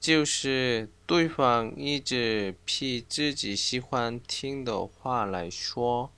就是对方一直批自己喜欢听的话来说，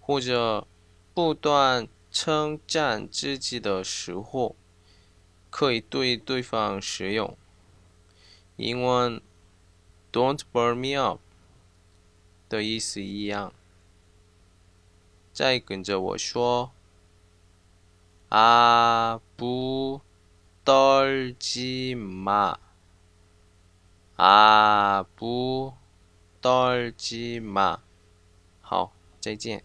或者不断称赞自己的时候，可以对对方使用。英文 "Don't burn me up" 的意思一样。再跟着我说。아부떨지마 아부떨지 마。 好，再见。